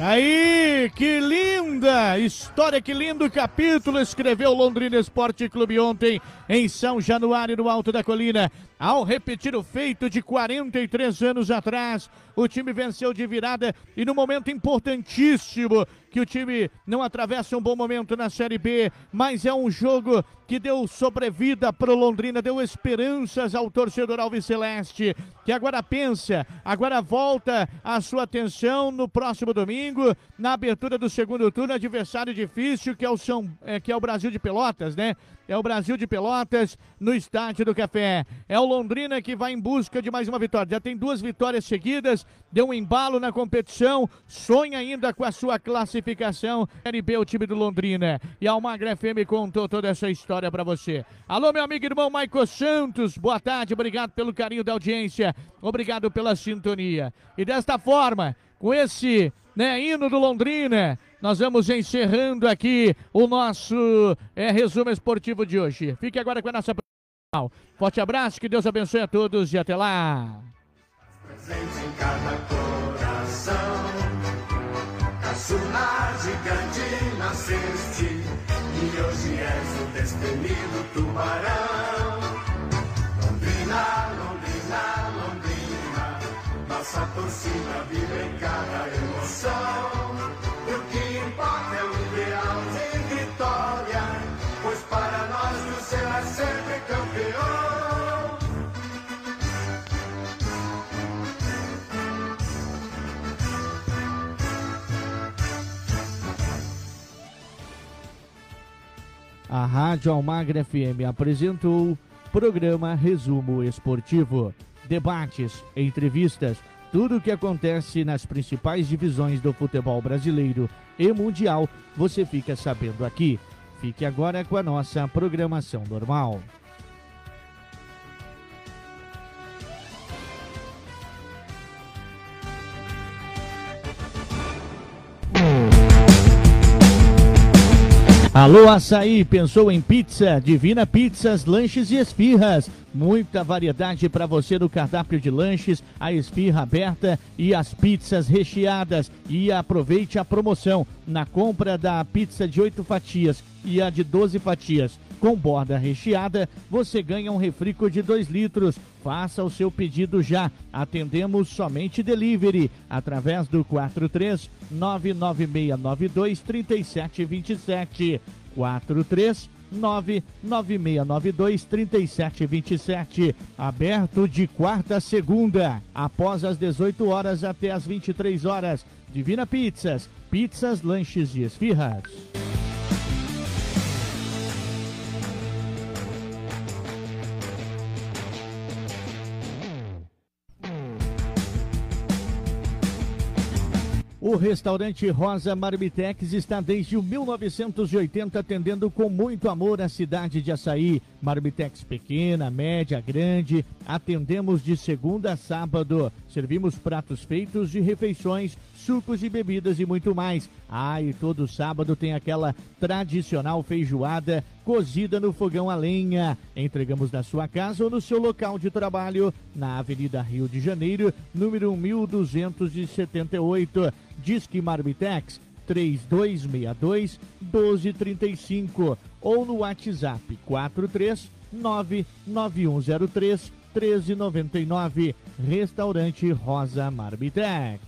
Aí, que linda história, que lindo capítulo escreveu o Londrina Esporte Clube ontem em São Januário, no Alto da Colina. Ao repetir o feito de 43 anos atrás, o time venceu de virada e no momento importantíssimo que o time não atravessa um bom momento na Série B, mas é um jogo que deu sobrevida para o Londrina, deu esperanças ao torcedor Alves Celeste, que agora pensa, agora volta a sua atenção no próximo domingo, na abertura do segundo turno, adversário difícil, que é o, São, é, que é o Brasil de Pelotas, né? É o Brasil de Pelotas no Estádio do Café. É o Londrina que vai em busca de mais uma vitória. Já tem duas vitórias seguidas, deu um embalo na competição, sonha ainda com a sua classificação. O time do Londrina. E a Almagra FM contou toda essa história para você. Alô, meu amigo e irmão Maico Santos, boa tarde, obrigado pelo carinho da audiência, obrigado pela sintonia. E desta forma, com esse né, hino do Londrina, nós vamos encerrando aqui o nosso é, resumo esportivo de hoje. Fique agora com a nossa. Forte abraço, que Deus abençoe a todos e até lá. Caçula gigante nasceste, e hoje és o destemido tubarão. Londrina, Londrina, Londrina, nossa torcida vive em cada emoção. A Rádio Almagra FM apresentou programa Resumo Esportivo. Debates, entrevistas, tudo o que acontece nas principais divisões do futebol brasileiro e mundial, você fica sabendo aqui. Fique agora com a nossa programação normal. Alô Açaí, pensou em pizza? Divina Pizzas, Lanches e Esfirras. Muita variedade para você no cardápio de lanches, a esfirra aberta e as pizzas recheadas. E aproveite a promoção na compra da pizza de 8 fatias e a de 12 fatias com borda recheada, você ganha um refrico de 2 litros. Faça o seu pedido já. Atendemos somente delivery através do 43 99692 3727. 43 99692 3727. Aberto de quarta a segunda, após as 18 horas até as 23 horas. Divina Pizzas, pizzas, lanches e esfirras. O restaurante Rosa Marmitex está desde o 1980 atendendo com muito amor a cidade de Açaí. Marmitex pequena, média, grande. Atendemos de segunda a sábado. Servimos pratos feitos de refeições, sucos e bebidas e muito mais. Ah, e todo sábado tem aquela tradicional feijoada cozida no fogão a lenha. Entregamos na sua casa ou no seu local de trabalho, na Avenida Rio de Janeiro, número 1278. Disque Marmitex 3262 1235 ou no WhatsApp 43 99103 1399. Restaurante Rosa Marmitex.